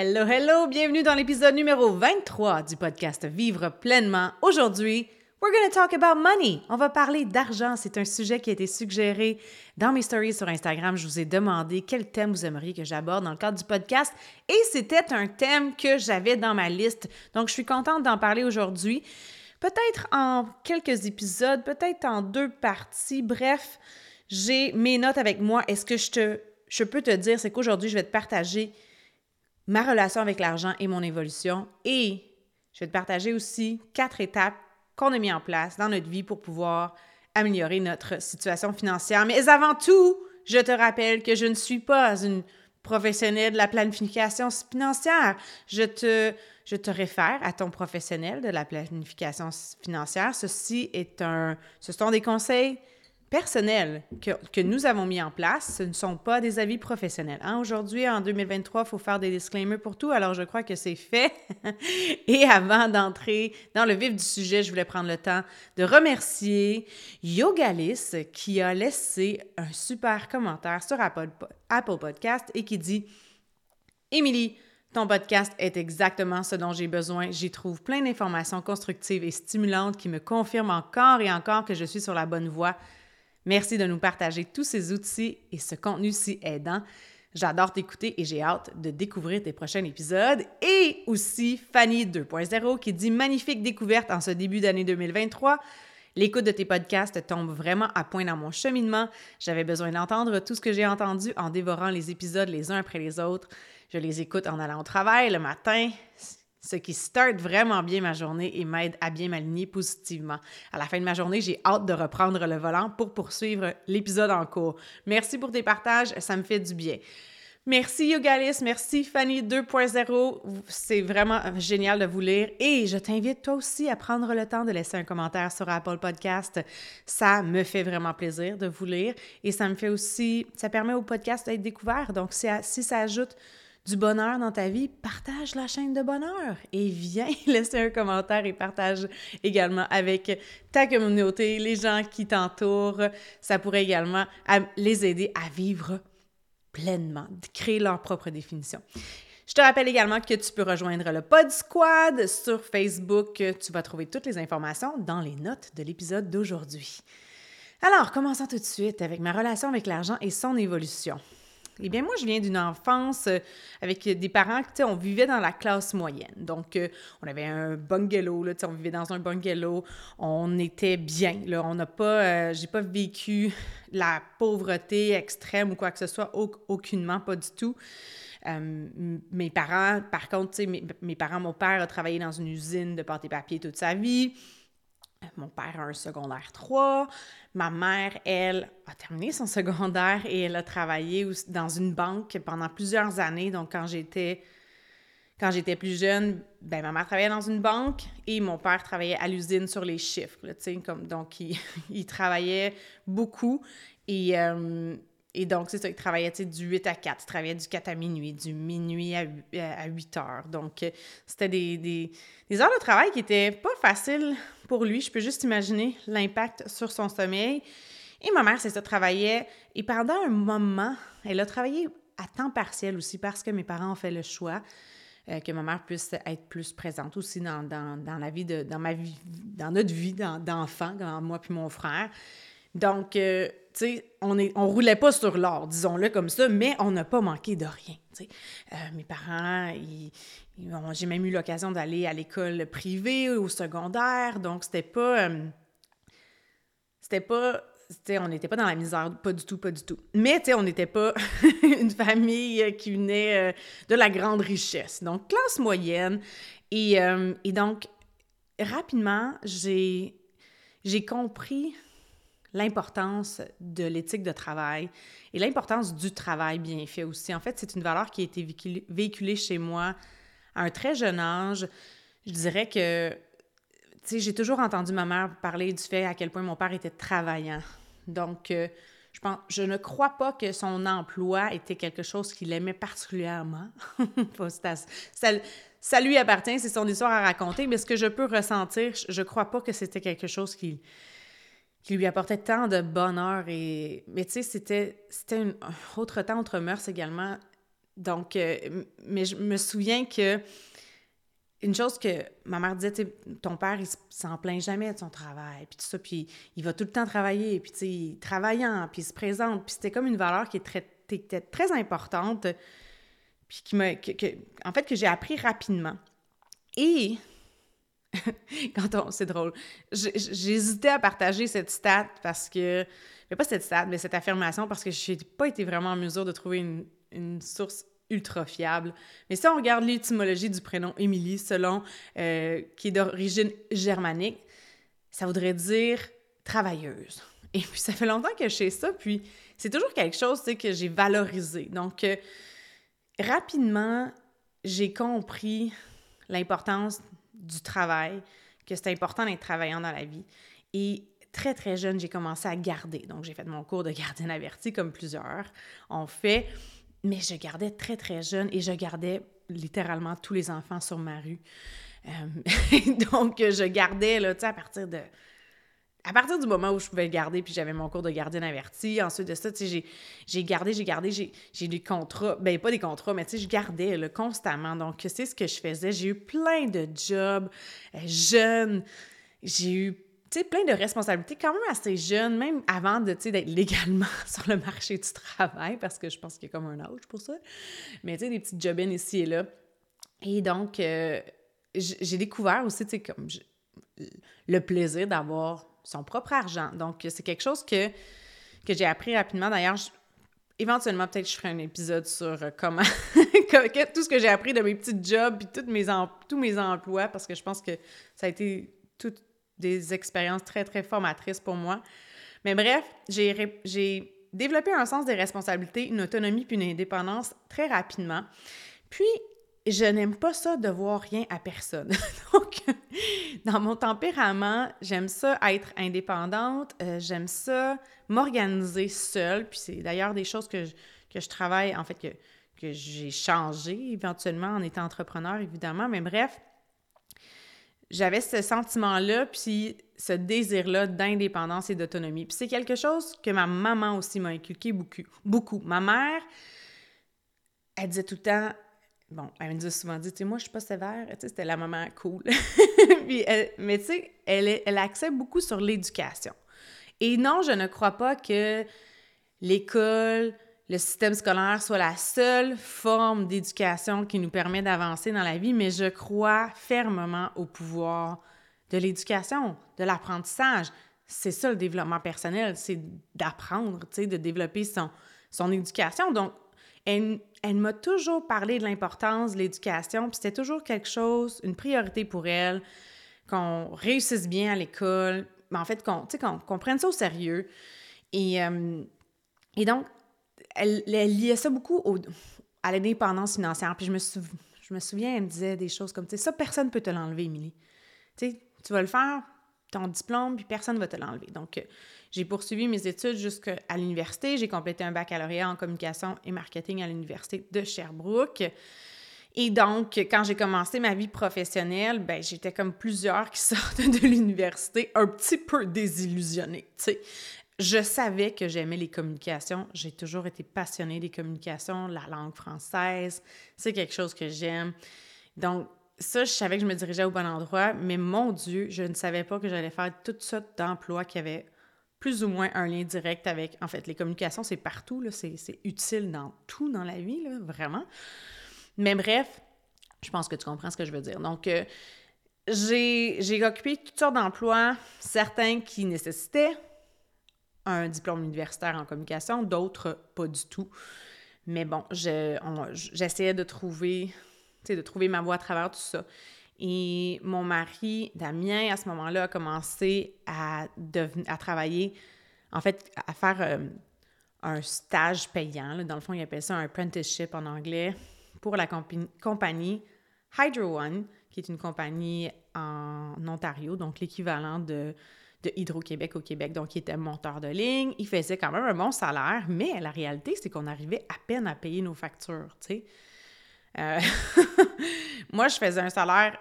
Hello, hello, bienvenue dans l'épisode numéro 23 du podcast Vivre pleinement. Aujourd'hui, we're going to talk about money. On va parler d'argent. C'est un sujet qui a été suggéré dans mes stories sur Instagram. Je vous ai demandé quel thème vous aimeriez que j'aborde dans le cadre du podcast et c'était un thème que j'avais dans ma liste. Donc, je suis contente d'en parler aujourd'hui. Peut-être en quelques épisodes, peut-être en deux parties. Bref, j'ai mes notes avec moi. Est-ce que je te je peux te dire, c'est qu'aujourd'hui, je vais te partager ma relation avec l'argent et mon évolution et je vais te partager aussi quatre étapes qu'on a mis en place dans notre vie pour pouvoir améliorer notre situation financière. Mais avant tout, je te rappelle que je ne suis pas une professionnelle de la planification financière. Je te, je te réfère à ton professionnel de la planification financière. Ceci est un, ce sont des conseils personnels que, que, nous avons mis en place, ce ne sont pas des avis professionnels. Hein? Aujourd'hui, en 2023, il faut faire des disclaimers pour tout, alors je crois que c'est fait. Et avant d'entrer dans le vif du sujet, je voulais prendre le temps de remercier Yogalis qui a laissé un super commentaire sur Apple, Apple Podcast et qui dit Émilie, ton podcast est exactement ce dont j'ai besoin. J'y trouve plein d'informations constructives et stimulantes qui me confirment encore et encore que je suis sur la bonne voie. Merci de nous partager tous ces outils et ce contenu si aidant. J'adore t'écouter et j'ai hâte de découvrir tes prochains épisodes. Et aussi Fanny 2.0 qui dit magnifique découverte en ce début d'année 2023. L'écoute de tes podcasts tombe vraiment à point dans mon cheminement. J'avais besoin d'entendre tout ce que j'ai entendu en dévorant les épisodes les uns après les autres. Je les écoute en allant au travail le matin, ce qui start vraiment bien ma journée et m'aide à bien m'aligner positivement. À la fin de ma journée, j'ai hâte de reprendre le volant pour poursuivre l'épisode en cours. Merci pour tes partages, ça me fait du bien. Merci Yogalis, merci Fanny 2.0, c'est vraiment génial de vous lire et je t'invite toi aussi à prendre le temps de laisser un commentaire sur Apple Podcast. Ça me fait vraiment plaisir de vous lire et ça me fait aussi, ça permet au podcast d'être découvert. Donc si, ça ajoute du bonheur dans ta vie, partage la chaîne de bonheur et viens laisser un commentaire et partage également avec ta communauté, les gens qui t'entourent. Ça pourrait également les aider à vivre pleinement, créer leur propre définition. Je te rappelle également que tu peux rejoindre le Pod Squad sur Facebook. Tu vas trouver toutes les informations dans les notes de l'épisode d'aujourd'hui. Alors, commençons tout de suite avec ma relation avec l'argent et son évolution. Eh bien, moi, je viens d'une enfance euh, avec des parents, tu sais, on vivait dans la classe moyenne. Donc, euh, on avait un bungalow, là, tu sais, on vivait dans un bungalow, on était bien, là, on n'a pas, euh, j'ai pas vécu la pauvreté extrême ou quoi que ce soit, aucunement, pas du tout. mes parents, par contre, tu sais, mes, mes, parents, mon père a travaillé dans une usine de pâte et papier toute sa vie. Mon père a un secondaire 3. Ma mère, elle, a terminé son secondaire et elle a travaillé dans une banque pendant plusieurs années. Donc, quand j'étais plus jeune, ben ma mère travaillait dans une banque et mon père travaillait à l'usine sur les chiffres. comme, donc, il, il, travaillait beaucoup. Et, euh, et donc, c'est ça, il travaillait du 8 à 4. Il travaillait du 4 à minuit, du minuit à, à 8 heures. Donc, euh, c'était des, des, des, heures de travail qui n'étaient pas faciles pour lui. Je peux juste imaginer l'impact sur son sommeil. Et ma mère, c'est ça, travaillait. Et pendant un moment, elle a travaillé à temps partiel aussi parce que mes parents ont fait le choix euh, que ma mère puisse être plus présente aussi dans, dans, dans, la vie de, dans ma vie, dans notre vie d'enfant, moi puis mon frère. Donc, euh, tu sais, on ne on roulait pas sur l'or, disons-le comme ça, mais on n'a pas manqué de rien. Euh, mes parents, j'ai même eu l'occasion d'aller à l'école privée, au secondaire, donc c'était pas. Euh, c'était pas. on n'était pas dans la misère, pas du tout, pas du tout. Mais, on n'était pas une famille qui venait de la grande richesse. Donc, classe moyenne. Et, et donc, rapidement, j'ai compris l'importance de l'éthique de travail et l'importance du travail bien fait aussi. En fait, c'est une valeur qui a été véhiculée chez moi à un très jeune âge. Je dirais que, tu sais, j'ai toujours entendu ma mère parler du fait à quel point mon père était travaillant. Donc, euh, je, pense, je ne crois pas que son emploi était quelque chose qu'il aimait particulièrement. ça, ça lui appartient, c'est son histoire à raconter, mais ce que je peux ressentir, je ne crois pas que c'était quelque chose qui qui lui apportait tant de bonheur. Et... Mais tu sais, c'était, c'était un autre temps, autre mœurs également. Donc, euh, mais je me souviens que une chose que ma mère disait, ton père, il s'en plaint jamais de son travail, puis tout ça, puis il va tout le temps travailler, puis tu sais, travaillant, puis il se présente, puis c'était comme une valeur qui est très, était très importante, puis qui m'a, en fait, que j'ai appris rapidement. Et quand on, c'est drôle, j'hésitais à partager cette stat parce que, pas cette stat, mais cette affirmation parce que je n'ai pas été vraiment en mesure de trouver une, une source ultra fiable. Mais si on regarde l'étymologie du prénom Émilie, selon euh, qui est d'origine germanique, ça voudrait dire travailleuse. Et puis ça fait longtemps que je sais ça, puis c'est toujours quelque chose que j'ai valorisé. Donc euh, rapidement, j'ai compris l'importance du travail, que c'est important d'être travaillant dans la vie. Et très, très jeune, j'ai commencé à garder. Donc, j'ai fait mon cours de gardienne averti, comme plusieurs ont fait. Mais je gardais très, très jeune et je gardais littéralement tous les enfants sur ma rue. Euh, donc, je gardais, là, tu sais, à partir de... À partir du moment où je pouvais garder, puis j'avais mon cours de gardienne averti, ensuite de ça, tu sais, j'ai gardé, j'ai gardé, j'ai des contrats, ben pas des contrats, mais tu sais, je gardais là, constamment. Donc, c'est ce que je faisais. J'ai eu plein de jobs euh, jeunes. J'ai eu tu sais, plein de responsabilités quand même assez jeune, même avant de, d'être légalement sur le marché du travail, parce que je pense qu'il y a comme un âge pour ça. Mais tu sais, des petites jobines ici et là. Et donc, euh, j'ai découvert aussi, tu sais, comme le plaisir d'avoir son propre argent. Donc, c'est quelque chose que, que j'ai appris rapidement. D'ailleurs, éventuellement, peut-être je ferai un épisode sur euh, comment, tout ce que j'ai appris de mes petits jobs, mes tous mes emplois, parce que je pense que ça a été tout des expériences très, très formatrices pour moi. Mais bref, j'ai développé un sens des responsabilités, une autonomie puis une indépendance très rapidement. Puis, je n'aime pas ça de voir rien à personne. Donc, dans mon tempérament, j'aime ça être indépendante, euh, j'aime ça m'organiser seule. Puis c'est d'ailleurs des choses que je, que je travaille, en fait, que, que j'ai changé éventuellement en étant entrepreneur, évidemment. Mais bref, j'avais ce sentiment-là, puis ce désir-là d'indépendance et d'autonomie. Puis c'est quelque chose que ma maman aussi m'a inculqué beaucoup. beaucoup. Ma mère, elle disait tout le temps, bon, elle me disait souvent, dit, tu sais, moi, je suis pas sévère, tu sais, c'était la maman cool. puis mais tu sais, elle, elle accepte beaucoup sur l'éducation. Et non, je ne crois pas que l'école, le système scolaire soit la seule forme d'éducation qui nous permet d'avancer dans la vie, mais je crois fermement au pouvoir de l'éducation, de l'apprentissage. C'est ça le développement personnel, c'est d'apprendre, tu sais, de développer son, son éducation. Donc, elle, m'a toujours parlé de l'importance de l'éducation, puis c'était toujours quelque chose, une priorité pour elle, qu'on réussisse bien à l'école, mais en fait, qu'on qu'on prenne ça au sérieux. Et, euh, et donc, elle, liait ça beaucoup à l'indépendance financière. Puis je me, je me souviens, elle me disait des choses comme, tu sais, ça, personne ne peut te l'enlever, Émilie. Tu sais, tu vas le faire, ton diplôme, puis personne ne va te l'enlever. Donc, euh, j'ai poursuivi mes études jusqu'à l'université. J'ai complété un baccalauréat en communication et marketing à l'université de Sherbrooke. Et donc, quand j'ai commencé ma vie professionnelle, ben j'étais comme plusieurs qui sortent de l'université un petit peu désillusionnés, tu sais je savais que j'aimais les communications. J'ai toujours été passionnée des communications, la langue française. C'est quelque chose que j'aime. Donc, ça, je savais que je me dirigeais au bon endroit, mais mon Dieu, je ne savais pas que j'allais faire toutes sortes d'emplois qui avaient plus ou moins un lien direct avec. En fait, les communications, c'est partout, c'est utile dans tout dans la vie, là, vraiment. Mais bref, je pense que tu comprends ce que je veux dire. Donc, euh, j'ai occupé toutes sortes d'emplois, certains qui nécessitaient un diplôme universitaire en communication, d'autres pas du tout. Mais bon, j'essayais de trouver, de trouver ma voie à travers tout ça. Et mon mari, Damien, à ce moment-là, a commencé à, à travailler, en fait, à faire euh, un stage payant. Dans le fond, il appelle ça un apprenticeship en anglais pour la compagnie Hydro One, qui est une compagnie en Ontario, donc l'équivalent de de Hydro-Québec au Québec, donc il était monteur de ligne, il faisait quand même un bon salaire, mais la réalité, c'est qu'on arrivait à peine à payer nos factures, tu sais. Euh, moi, je faisais un salaire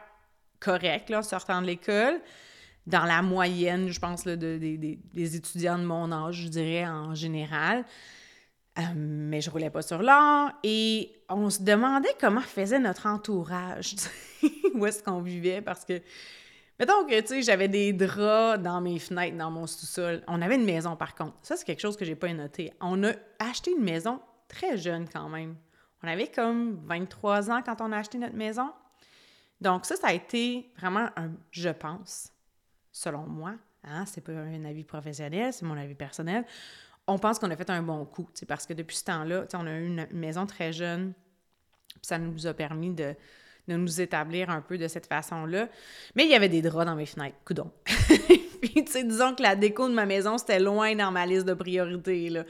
correct, en sortant de l'école, dans la moyenne, je pense, de, des étudiants de mon âge, je dirais, en général. Euh, mais je roulais pas sur l'or et on se demandait comment faisait notre entourage, où est-ce qu'on vivait parce que mettons que tu sais j'avais des draps dans mes fenêtres dans mon sous-sol. On avait une maison par contre. Ça c'est quelque chose que j'ai pas noté. On a acheté une maison très jeune quand même. On avait comme 23 ans quand on a acheté notre maison. Donc ça ça a été vraiment un je pense selon moi, hein, c'est pas un avis professionnel, c'est mon avis personnel on pense qu'on a fait un bon coup, parce que depuis ce temps-là, on a eu une maison très jeune, ça nous a permis de, nous établir un peu de cette façon-là. Mais il y avait des draps dans mes fenêtres, coudon. Puis, tu sais, disons que la déco de ma maison, c'était loin dans ma liste de priorités, là.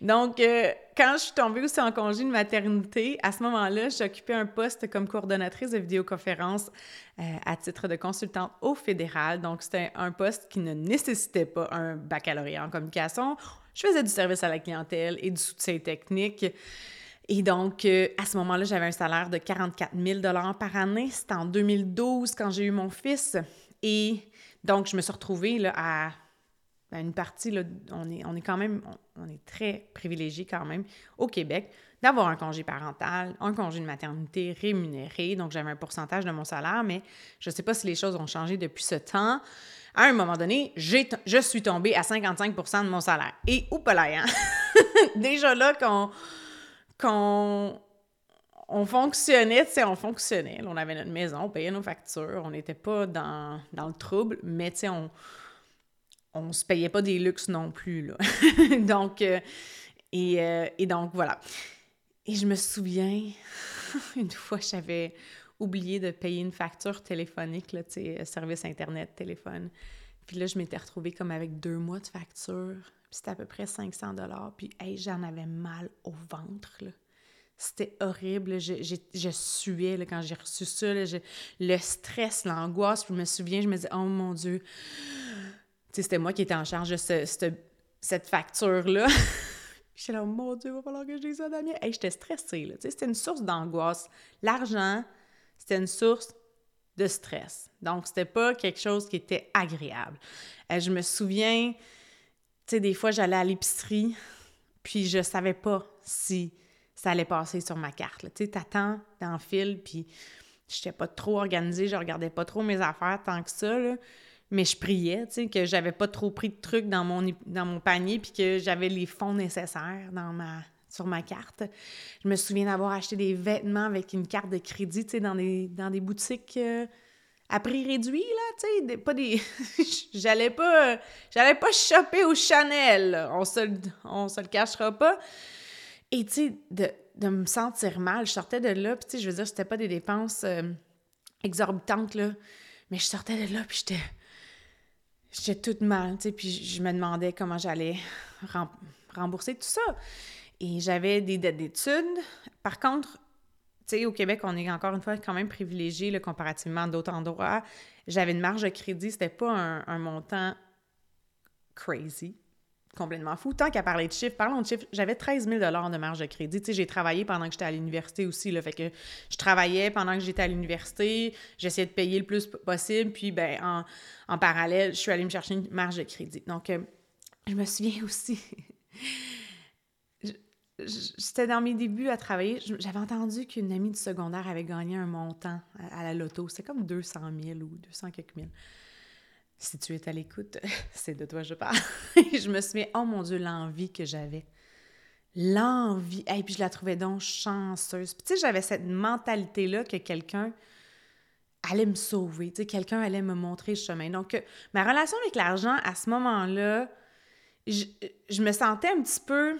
Donc, euh, quand je suis tombée aussi en congé de maternité, à ce moment-là, j'occupais un poste comme coordonnatrice de vidéoconférence euh, à titre de consultante au fédéral. Donc, c'était un poste qui ne nécessitait pas un baccalauréat en communication. Je faisais du service à la clientèle et du soutien technique. Et donc, euh, à ce moment-là, j'avais un salaire de 44 000 par année. C'était en 2012 quand j'ai eu mon fils. Et donc, je me suis retrouvée là, à, une partie, là, on, est, on est quand même, on, est très privilégié quand même au Québec d'avoir un congé parental, un congé de maternité rémunéré. Donc, j'avais un pourcentage de mon salaire, mais je ne sais pas si les choses ont changé depuis ce temps à un moment donné, je suis tombée à 55% de mon salaire. Et oups hein? Déjà là, qu'on qu'on on fonctionnait, tu on fonctionnait. on avait notre maison, on payait nos factures, on n'était pas dans, le trouble, mais tu on on se payait pas des luxes non plus, là. donc, euh, et, euh, et, donc, voilà. Et je me souviens, une fois, j'avais oublié de payer une facture téléphonique, là, sais, service Internet, téléphone. Puis là, je m'étais retrouvée comme avec deux mois de facture. Puis c'était à peu près 500 dollars. Puis, hey, j'en avais mal au ventre. C'était horrible. Je, je, suais là, quand j'ai reçu ça. le stress, l'angoisse. Puis je me souviens, je me disais, oh mon Dieu. C'était moi qui étais en charge de cette facture-là. J'étais là, oh mon Dieu, il va falloir que je dise ça, Damien. Hey, j'étais stressée. C'était une source d'angoisse. L'argent, c'était une source de stress. Donc, c'était pas quelque chose qui était agréable. Euh, je me souviens, des fois, j'allais à l'épicerie, puis je savais pas si ça allait passer sur ma carte. Tu sais, t'attends dans le fil, puis j'étais pas trop organisée, je regardais pas trop mes affaires tant que ça, là. Mais je priais, tu sais, que j'avais pas trop pris de trucs dans mon, dans mon panier, puis que j'avais les fonds nécessaires dans ma, sur ma carte. Je me souviens d'avoir acheté des vêtements avec une carte de crédit, tu sais, dans des, dans des boutiques euh, à prix réduit, là, tu sais, pas des... j'allais pas... j'allais pas shopper au Chanel, on se, on se le cachera pas. Et, tu sais, de, de, me sentir mal, je sortais de là, puis, tu sais, je veux dire, c'était pas des dépenses euh, exorbitantes, là, mais je sortais de là, puis j'étais... J'étais toute mal, tu sais, puis je me demandais comment j'allais rembourser tout ça. Et j'avais des dettes d'études. Par contre, tu sais, au Québec, on est encore une fois quand même privilégié comparativement à d'autres endroits. J'avais une marge de crédit, c'était pas un, montant crazy, complètement fou. Tant qu'à parler de chiffres, parlons de chiffres, j'avais 13 000 de marge de crédit. J'ai travaillé pendant que j'étais à l'université aussi, là, fait que je travaillais pendant que j'étais à l'université, j'essayais de payer le plus possible, puis ben en, en, parallèle, je suis allée me chercher une marge de crédit. Donc, euh, je me souviens aussi J'étais dans mes débuts à travailler. J'avais entendu qu'une amie du secondaire avait gagné un montant à, la loto. C'était comme 200 000 ou 200 quelques mille. Si tu es à l'écoute, c'est de toi que je parle. je me souviens, oh mon Dieu, l'envie que j'avais. L'envie. Et puis je la trouvais donc chanceuse. Puis tu sais, j'avais cette mentalité-là que quelqu'un allait me sauver. Tu sais, quelqu'un allait me montrer le chemin. Donc, euh, ma relation avec l'argent, à ce moment-là, je, je me sentais un petit peu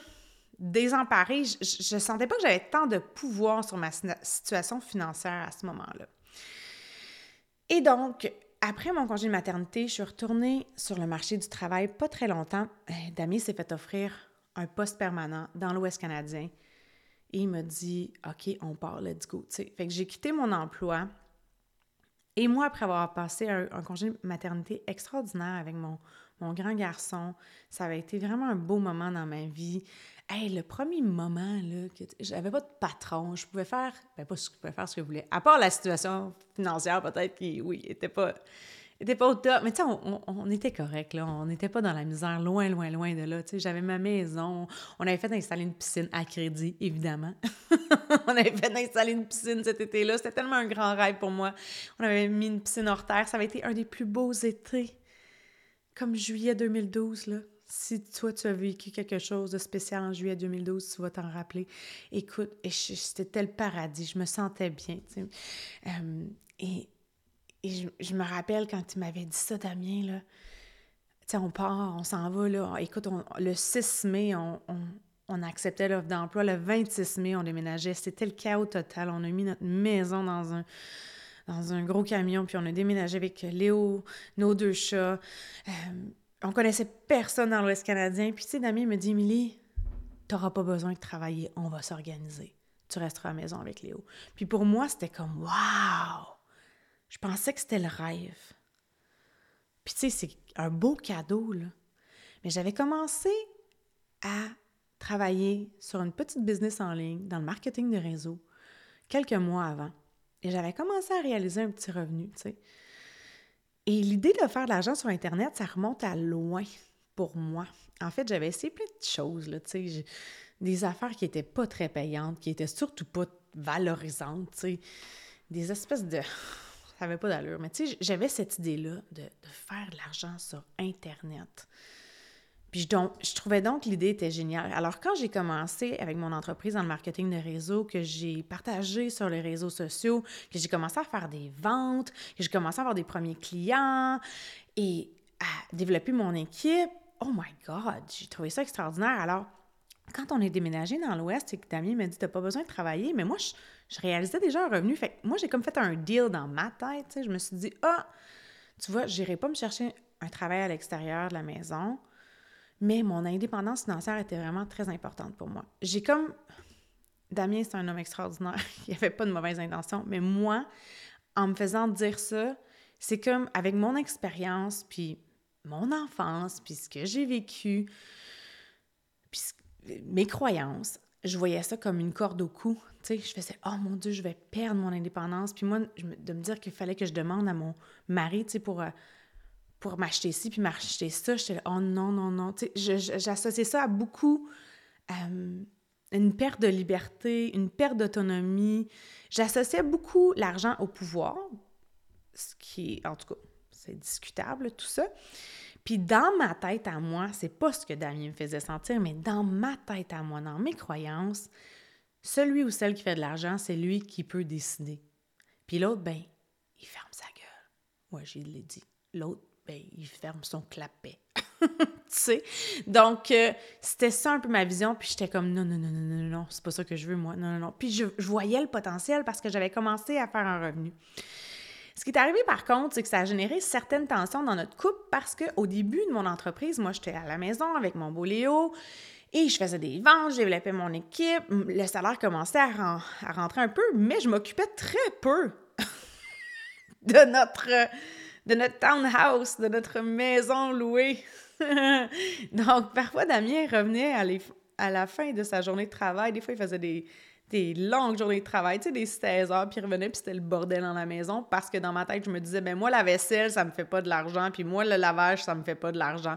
désemparée. Je ne sentais pas que j'avais tant de pouvoir sur ma situation financière à ce moment-là. Et donc, après mon congé de maternité, je suis retournée sur le marché du travail pas très longtemps. Euh, Dami s'est fait offrir un poste permanent dans l'Ouest canadien. Et il m'a dit OK, on part, let's go. Fait j'ai quitté mon emploi. Et moi, après avoir passé un, congé de maternité extraordinaire avec mon grand garçon, ça avait été vraiment un beau moment dans ma vie. Le premier moment, là, que j'avais pas de patron, je pouvais faire, ben pas je pouvais faire ce que je voulais, à part la situation financière peut-être qui, oui, était pas, n'était pas au top. Mais tu sais, on, était correct, là. On n'était pas dans la misère, loin, loin, loin de là. Tu sais, j'avais ma maison. On avait fait installer une piscine à crédit, évidemment. on avait fait installer une piscine cet été-là. C'était tellement un grand rêve pour moi. On avait mis une piscine hors terre. Ça avait été un des plus beaux étés. Comme juillet 2012, là. Si toi, tu as vécu quelque chose de spécial en juillet 2012, tu vas t'en rappeler. Écoute, c'était tel paradis. Je me sentais bien. Euh, et je, me rappelle quand tu m'avais dit ça, Damien, là, tu sais, on part, on s'en va, là. Écoute, le 6 mai, on, on, acceptait l'offre d'emploi. Le 26 mai, on déménageait. C'était le chaos total. On a mis notre maison dans un, dans un gros camion, puis on a déménagé avec Léo, nos deux chats. Euh, on connaissait personne dans l'Ouest canadien. Puis, tu sais, Damien me dit, Émilie, t'auras pas besoin de travailler, on va s'organiser. Tu resteras à la maison avec Léo. Puis pour moi, c'était comme, waouh! Je pensais que c'était le rêve. Puis tu sais, c'est un beau cadeau, là. Mais j'avais commencé à travailler sur une petite business en ligne dans le marketing de réseau quelques mois avant. Et j'avais commencé à réaliser un petit revenu, tu sais. Et l'idée de faire de l'argent sur Internet, ça remonte à loin pour moi. En fait, j'avais essayé plein de choses, là. Des affaires qui n'étaient pas très payantes, qui étaient surtout pas valorisantes, tu sais. Des espèces de ça n'avait pas d'allure. Mais j'avais cette idée-là de, faire de l'argent sur Internet. Puis donc, je trouvais donc que l'idée était géniale. Alors, quand j'ai commencé avec mon entreprise dans le marketing de réseau, que j'ai partagé sur les réseaux sociaux, que j'ai commencé à faire des ventes, que j'ai commencé à avoir des premiers clients et à développer mon équipe, oh my God, j'ai trouvé ça extraordinaire. Alors, quand on est déménagé dans l'Ouest et que Damien m'a dit, t'as pas besoin de travailler, mais moi, je, réalisais déjà un revenu. Fait moi, j'ai comme fait un deal dans ma tête. Je me suis dit, ah, tu vois, je n'irai pas me chercher un travail à l'extérieur de la maison, mais mon indépendance financière était vraiment très importante pour moi. J'ai comme. Damien, c'est un homme extraordinaire. Il avait pas de mauvaises intentions, mais moi, en me faisant dire ça, c'est comme avec mon expérience, puis mon enfance, puis ce que j'ai vécu, puis mes croyances, je voyais ça comme une corde au cou. Tu sais, je faisais Oh mon Dieu, je vais perdre mon indépendance. Puis moi, de me dire qu'il fallait que je demande à mon mari, tu sais, pour, euh, pour m'acheter ci, puis m'acheter ça, j'étais là Oh non, non, non. J'associais ça à beaucoup. Euh, une perte de liberté, une perte d'autonomie. J'associais beaucoup l'argent au pouvoir, ce qui en tout cas, c'est discutable, tout ça. Puis dans ma tête à moi, c'est pas ce que Damien me faisait sentir, mais dans ma tête à moi, dans mes croyances, celui ou celle qui fait de l'argent, c'est lui qui peut décider. Puis l'autre, ben, il ferme sa gueule. Moi, je l'ai dit. L'autre, ben, il ferme son clapet. tu sais? Donc, euh, c'était ça un peu ma vision. Puis j'étais comme, non, non, non, non, non, non, c'est pas ça que je veux, moi. Non, non, non. Puis je voyais le potentiel parce que j'avais commencé à faire un revenu. Ce qui est arrivé par contre, c'est que ça a généré certaines tensions dans notre couple parce qu'au début de mon entreprise, moi, j'étais à la maison avec mon beau Léo et je faisais des ventes, je développais mon équipe. Le salaire commençait à, rentrer un peu, mais je m'occupais très peu de notre, de notre townhouse, de notre maison louée. Donc, parfois, Damien revenait à, la fin de sa journée de travail. Des fois, il faisait des, des longues journées de travail, tu sais, des 16 heures, puis revenait, puis c'était le bordel dans la maison, parce que dans ma tête, je me disais, ben moi, la vaisselle, ça me fait pas de l'argent, puis moi, le lavage, ça me fait pas de l'argent.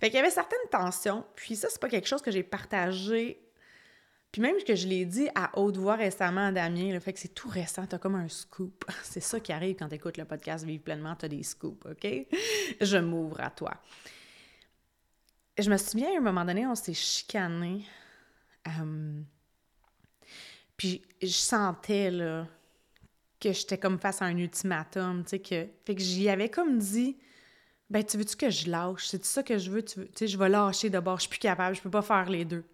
Fait qu'il y avait certaines tensions, puis ça, c'est pas quelque chose que j'ai partagé, puis même que je l'ai dit à haute voix récemment à Damien, le fait que c'est tout récent, t'as comme un scoop. C'est ça qui arrive quand t'écoutes le podcast Vive pleinement, t'as des scoops, OK? Je m'ouvre à toi. Je me souviens, à un moment donné, on s'est chicané. Euh, puis je sentais, là, que j'étais comme face à un ultimatum, tu sais, que... Fait que j'y avais comme dit, ben, tu veux-tu que je lâche? C'est ça que je veux? Tu sais, je vais lâcher d'abord, je suis plus capable, je peux pas faire les deux.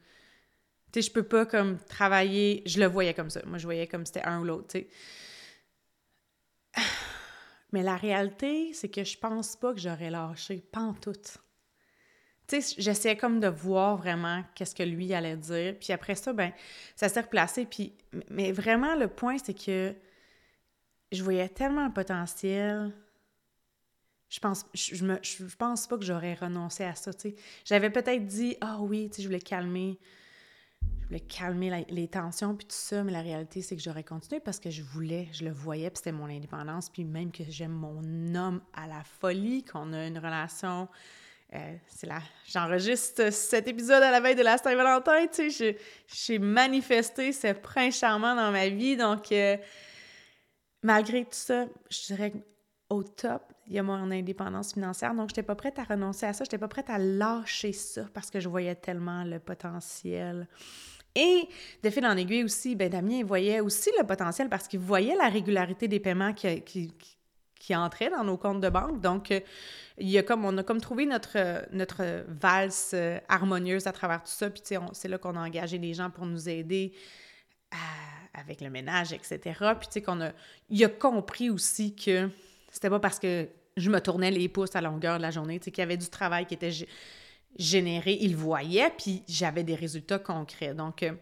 Tu sais, je peux pas, comme, travailler... Je le voyais comme ça. Moi, je voyais comme c'était un ou l'autre. Mais la réalité, c'est que je pense pas que j'aurais lâché, pas tout tu sais, j'essayais comme de voir vraiment qu'est-ce que lui allait dire. Puis après ça, ben, ça s'est replacé. Puis, mais vraiment, le point, c'est que je voyais tellement un potentiel. Je pense, je, je, pense pas que j'aurais renoncé à ça. J'avais peut-être dit, ah oui, tu sais, je voulais calmer voulais calmer les tensions puis tout ça, mais la réalité, c'est que j'aurais continué parce que je voulais, je le voyais, puis c'était mon indépendance, puis même que j'aime mon homme à la folie, qu'on a une relation... Euh, c'est là, j'enregistre cet épisode à la veille de la Saint-Valentin, tu sais, j'ai manifesté ce prince charmant dans ma vie, donc euh, malgré tout ça, je dirais au top, il y a mon indépendance financière, donc je n'étais pas prête à renoncer à ça, je n'étais pas prête à lâcher ça parce que je voyais tellement le potentiel. Et de fil en aiguille aussi, ben Damien voyait aussi le potentiel parce qu'il voyait la régularité des paiements qui, qui, entraient dans nos comptes de banque. Donc, euh, il y a comme, on a comme trouvé notre, notre valse euh, harmonieuse à travers tout ça. Puis, c'est là qu'on a engagé des gens pour nous aider avec le ménage, etc. Puis, tu sais, qu'on a, il a compris aussi que c'était pas parce que je me tournais les pouces à longueur de la journée, tu sais, qu'il y avait du travail qui était généré, il voyait, puis j'avais des résultats concrets. Donc, euh,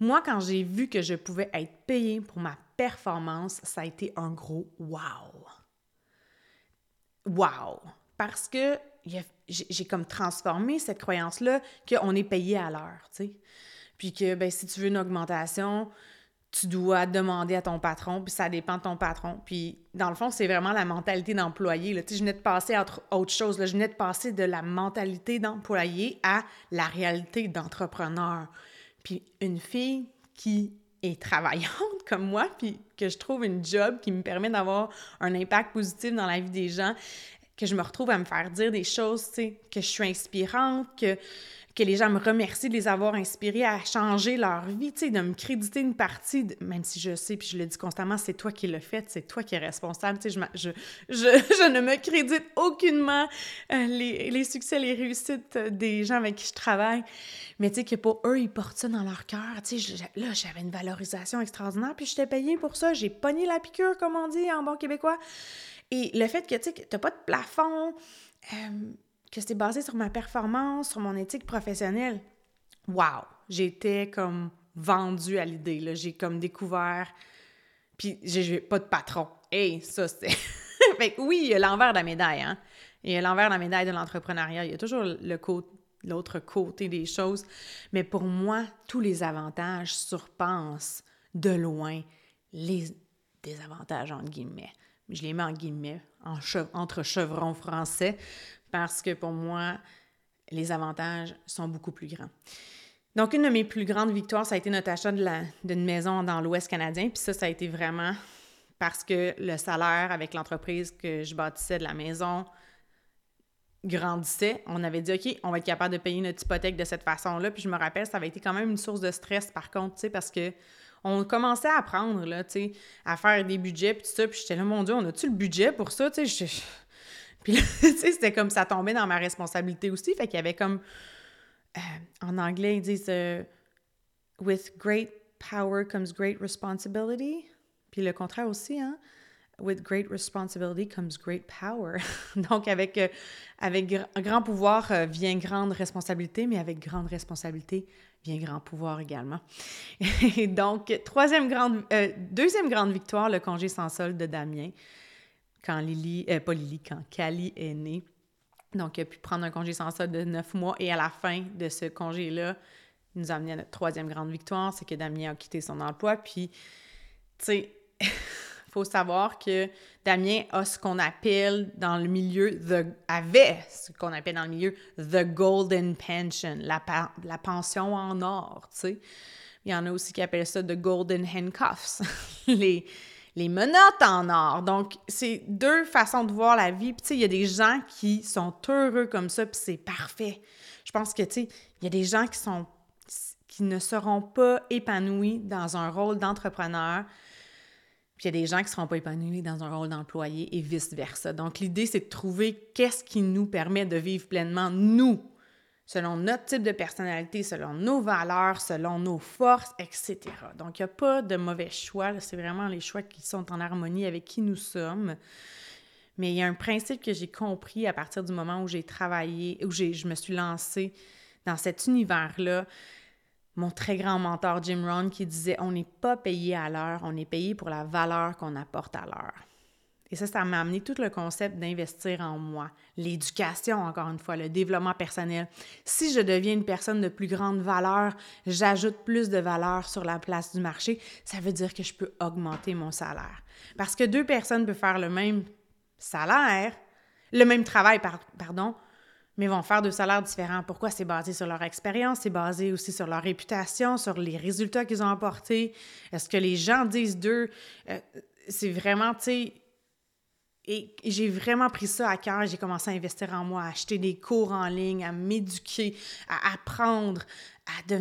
moi, quand j'ai vu que je pouvais être payée pour ma performance, ça a été un gros wow. Wow! Parce que j'ai comme transformé cette croyance-là qu'on est payé à l'heure, tu. Puis que, ben, si tu veux une augmentation, tu dois demander à ton patron, puis ça dépend de ton patron. Puis, dans le fond, c'est vraiment la mentalité d'employé. Sais, je venais de passer à autre chose. Là. Je venais de passer de la mentalité d'employé à la réalité d'entrepreneur. Puis, une fille qui est travaillante comme moi, puis que je trouve une job qui me permet d'avoir un impact positif dans la vie des gens, que je me retrouve à me faire dire des choses, tu sais, que je suis inspirante, que que les gens me remercient de les avoir inspirés à changer leur vie, tu sais, de me créditer une partie, même si je sais, puis je le dis constamment, c'est toi qui l'as fait, c'est toi qui es responsable, tu sais, je, je, je, ne me crédite aucunement euh, les, les, succès, les réussites des gens avec qui je travaille, mais tu sais, que pour eux, ils portent ça dans leur cœur, tu sais, là, j'avais une valorisation extraordinaire, puis je t'ai payé pour ça, j'ai pogné la piqûre, comme on dit en bon québécois, et le fait que, tu sais, que t'as pas de plafond, euh, que c'était basé sur ma performance, sur mon éthique professionnelle. Wow! J'étais comme vendue à l'idée, J'ai comme découvert... Puis j'ai pas de patron. Hey, ça, c'est... fait oui, il y a l'envers de la médaille, hein? Il y a l'envers de la médaille de l'entrepreneuriat. Il y a toujours le l'autre côté des choses. Mais pour moi, tous les avantages surpassent de loin les désavantages, entre guillemets. Je les mets en guillemets, entre chevrons français, parce que pour moi, les avantages sont beaucoup plus grands. Donc, une de mes plus grandes victoires, ça a été notre achat d'une maison dans l'Ouest canadien. Puis ça, ça a été vraiment parce que le salaire avec l'entreprise que je bâtissais de la maison grandissait. On avait dit, OK, on va être capable de payer notre hypothèque de cette façon-là. Puis je me rappelle, ça avait été quand même une source de stress, par contre, tu sais, parce que on commençait à apprendre, là, tu à faire des budgets, puis tout ça. Puis j'étais là, mon Dieu, on a-tu le budget pour ça? Tu sais, puis là, tu sais, c'était comme ça tombait dans ma responsabilité aussi. Fait qu'il y avait comme. Euh, en anglais, ils disent euh, With great power comes great responsibility. Puis le contraire aussi, hein? With great responsibility comes great power. Donc, avec, euh, avec grand pouvoir vient grande responsabilité, mais avec grande responsabilité vient grand pouvoir également. Donc, troisième grande, deuxième grande victoire, le congé sans solde de Damien quand Lily, euh, pas Lily, quand Cali est née. Donc, il a pu prendre un congé sans solde de neuf mois et à la fin de ce congé-là, il nous a amené à notre troisième grande victoire, c'est que Damien a quitté son emploi. Puis, tu sais, faut savoir que Damien a ce qu'on appelle dans le milieu, the, avait ce qu'on appelle dans le milieu the golden pension, la, la pension en or, tu sais. Il y en a aussi qui appellent ça the golden handcuffs, les, les menottes en or. Donc, c'est deux façons de voir la vie. Puis, tu sais, il y a des gens qui sont heureux comme ça, puis c'est parfait. Je pense que, tu sais, il y a des gens qui qui ne seront pas épanouis dans un rôle d'entrepreneur, puis il y a des gens qui ne seront pas épanouis dans un rôle d'employé et vice-versa. Donc, l'idée, c'est de trouver qu'est-ce qui nous permet de vivre pleinement, nous, selon notre type de personnalité, selon nos valeurs, selon nos forces, etc. Donc, il n'y a pas de mauvais choix. C'est vraiment les choix qui sont en harmonie avec qui nous sommes. Mais il y a un principe que j'ai compris à partir du moment où j'ai travaillé, où je me suis lancée dans cet univers-là. Mon très grand mentor Jim Rohn qui disait On n'est pas payé à l'heure, on est payé pour la valeur qu'on apporte à l'heure. Et ça, ça m'a amené tout le concept d'investir en moi, l'éducation, encore une fois, le développement personnel. Si je deviens une personne de plus grande valeur, j'ajoute plus de valeur sur la place du marché, ça veut dire que je peux augmenter mon salaire. Parce que deux personnes peuvent faire le même salaire, le même travail, pardon, mais vont faire deux salaires différents. Pourquoi? C'est basé sur leur expérience, c'est basé aussi sur leur réputation, sur les résultats qu'ils ont apportés. Est-ce que les gens disent d'eux? Euh, c'est vraiment, tu sais, et j'ai vraiment pris ça à cœur. J'ai commencé à investir en moi, à acheter des cours en ligne, à m'éduquer, à apprendre, à,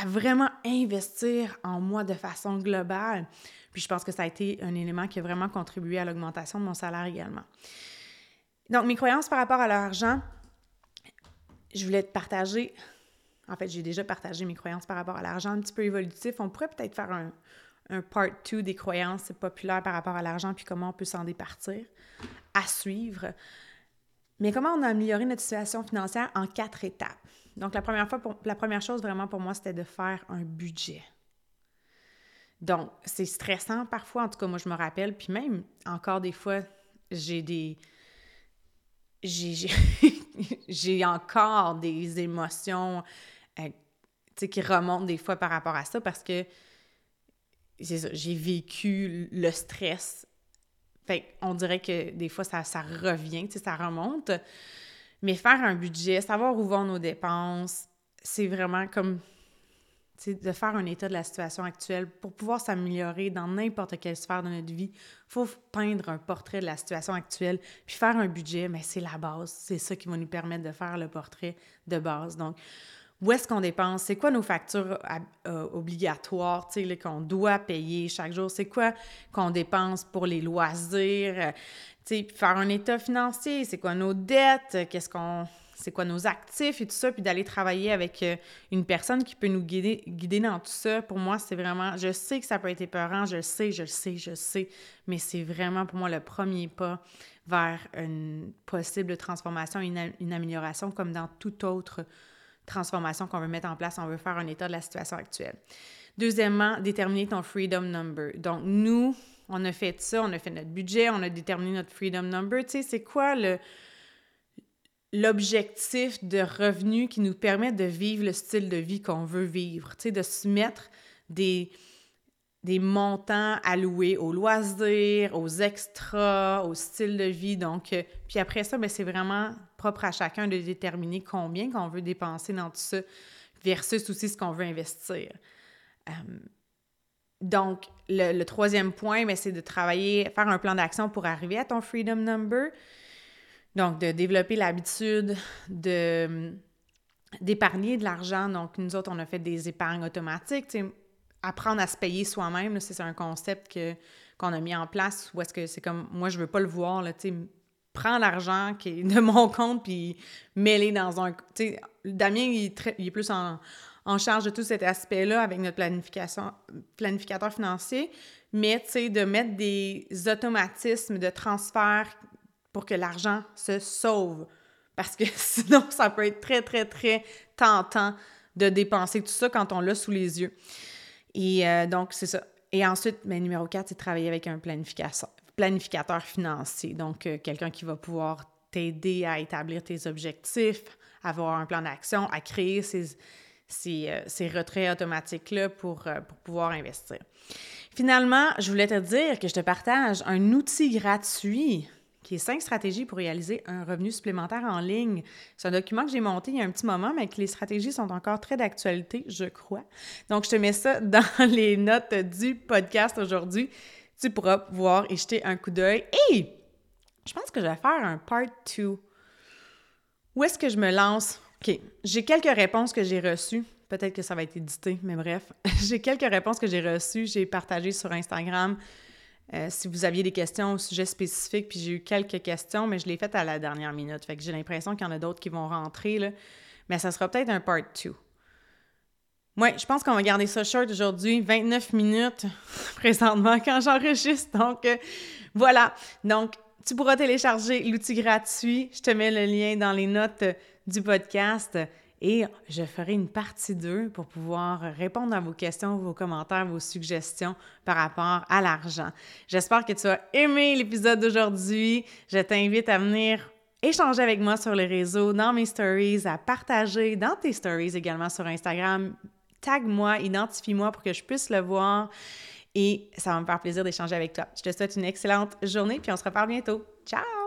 à vraiment investir en moi de façon globale. Puis je pense que ça a été un élément qui a vraiment contribué à l'augmentation de mon salaire également. Donc, mes croyances par rapport à l'argent, je voulais te partager. En fait, j'ai déjà partagé mes croyances par rapport à l'argent un petit peu évolutif. On pourrait peut-être faire un, un part 2 des croyances populaires par rapport à l'argent, puis comment on peut s'en départir, à suivre. Mais comment on a amélioré notre situation financière en quatre étapes? Donc, la première, fois la première chose vraiment pour moi, c'était de faire un budget. Donc, c'est stressant parfois, en tout cas, moi, je me rappelle, puis même encore des fois, j'ai des. J'ai encore des émotions euh, qui remontent des fois par rapport à ça parce que j'ai vécu le stress. Fait on dirait que des fois, ça, ça revient, ça remonte. Mais faire un budget, savoir où vont nos dépenses, c'est vraiment comme de faire un état de la situation actuelle pour pouvoir s'améliorer dans n'importe quelle sphère de notre vie. Il faut peindre un portrait de la situation actuelle, puis faire un budget, mais c'est la base. C'est ça qui va nous permettre de faire le portrait de base. Donc, où est-ce qu'on dépense, c'est quoi nos factures euh, obligatoires, tu sais, qu'on doit payer chaque jour, c'est quoi qu'on dépense pour les loisirs, euh, tu sais, faire un état financier, c'est quoi nos dettes, qu'est-ce qu'on c'est quoi nos actifs et tout ça, puis d'aller travailler avec euh, une personne qui peut nous guider, guider dans tout ça, pour moi, c'est vraiment, je sais que ça peut être épeurant, je sais, je sais, je sais, mais c'est vraiment pour moi le premier pas vers une possible transformation, une, une amélioration comme dans tout autre transformation qu'on veut mettre en place, on veut faire un état de la situation actuelle. Deuxièmement, déterminer ton freedom number. Donc, nous, on a fait ça, on a fait notre budget, on a déterminé notre freedom number. Tu sais, c'est quoi le l'objectif de revenu qui nous permet de vivre le style de vie qu'on veut vivre, tu sais, de se mettre des, des montants alloués aux loisirs, aux extras, au style de vie. Donc, euh, puis après ça, ben, c'est vraiment propre à chacun de déterminer combien qu'on veut dépenser dans tout ça versus aussi ce qu'on veut investir. Euh, donc, le, troisième point, ben, c'est de travailler, faire un plan d'action pour arriver à ton Freedom Number. Donc, de développer l'habitude de d'épargner de l'argent. Donc, nous autres, on a fait des épargnes automatiques apprendre à se payer soi-même, c'est un concept qu'on a mis en place où est-ce que c'est comme, moi, je veux pas le voir, là, prends l'argent qui est de mon compte puis mets dans un... Damien, il est, plus en, charge de tout cet aspect-là avec notre planificateur financier, mais, de mettre des automatismes de transfert pour que l'argent se sauve. Parce que sinon, ça peut être très, très, très tentant de dépenser tout ça quand on l'a sous les yeux. Et euh, donc, c'est ça. Et ensuite, ben, numéro 4, c'est travailler avec un planificateur, planificateur financier. Donc, euh, quelqu'un qui va pouvoir t'aider à établir tes objectifs, avoir un plan d'action, à créer ces, ces, euh, retraits automatiques-là pour, pour pouvoir investir. Finalement, je voulais te dire que je te partage un outil gratuit qui est cinq stratégies pour réaliser un revenu supplémentaire en ligne. C'est un document que j'ai monté il y a un petit moment, mais que les stratégies sont encore très d'actualité, je crois. Donc, je te mets ça dans les notes du podcast aujourd'hui. Tu pourras voir et jeter un coup d'œil. Et je pense que je vais faire un part 2. Où est-ce que je me lance? OK, j'ai quelques réponses que j'ai reçues. Peut-être que ça va être édité, mais bref. j'ai quelques réponses que j'ai reçues. J'ai partagé sur Instagram euh, si vous aviez des questions au sujet spécifique, puis j'ai eu quelques questions, mais je l'ai fait à la dernière minute. Fait que j'ai l'impression qu'il y en a d'autres qui vont rentrer, là. Mais ça sera peut-être un part 2. Oui, je pense qu'on va garder ça short aujourd'hui. 29 minutes présentement quand j'enregistre. Donc, euh, voilà. Donc, tu pourras télécharger l'outil gratuit. Je te mets le lien dans les notes du podcast. et je ferai une partie 2 pour pouvoir répondre à vos questions, vos commentaires, vos suggestions par rapport à l'argent. J'espère que tu as aimé l'épisode d'aujourd'hui. Je t'invite à venir échanger avec moi sur les réseaux, dans mes stories, à partager dans tes stories également sur Instagram. Tag-moi, identifie-moi pour que je puisse le voir et ça va me faire plaisir d'échanger avec toi. Je te souhaite une excellente journée puis on se reparle bientôt. Ciao!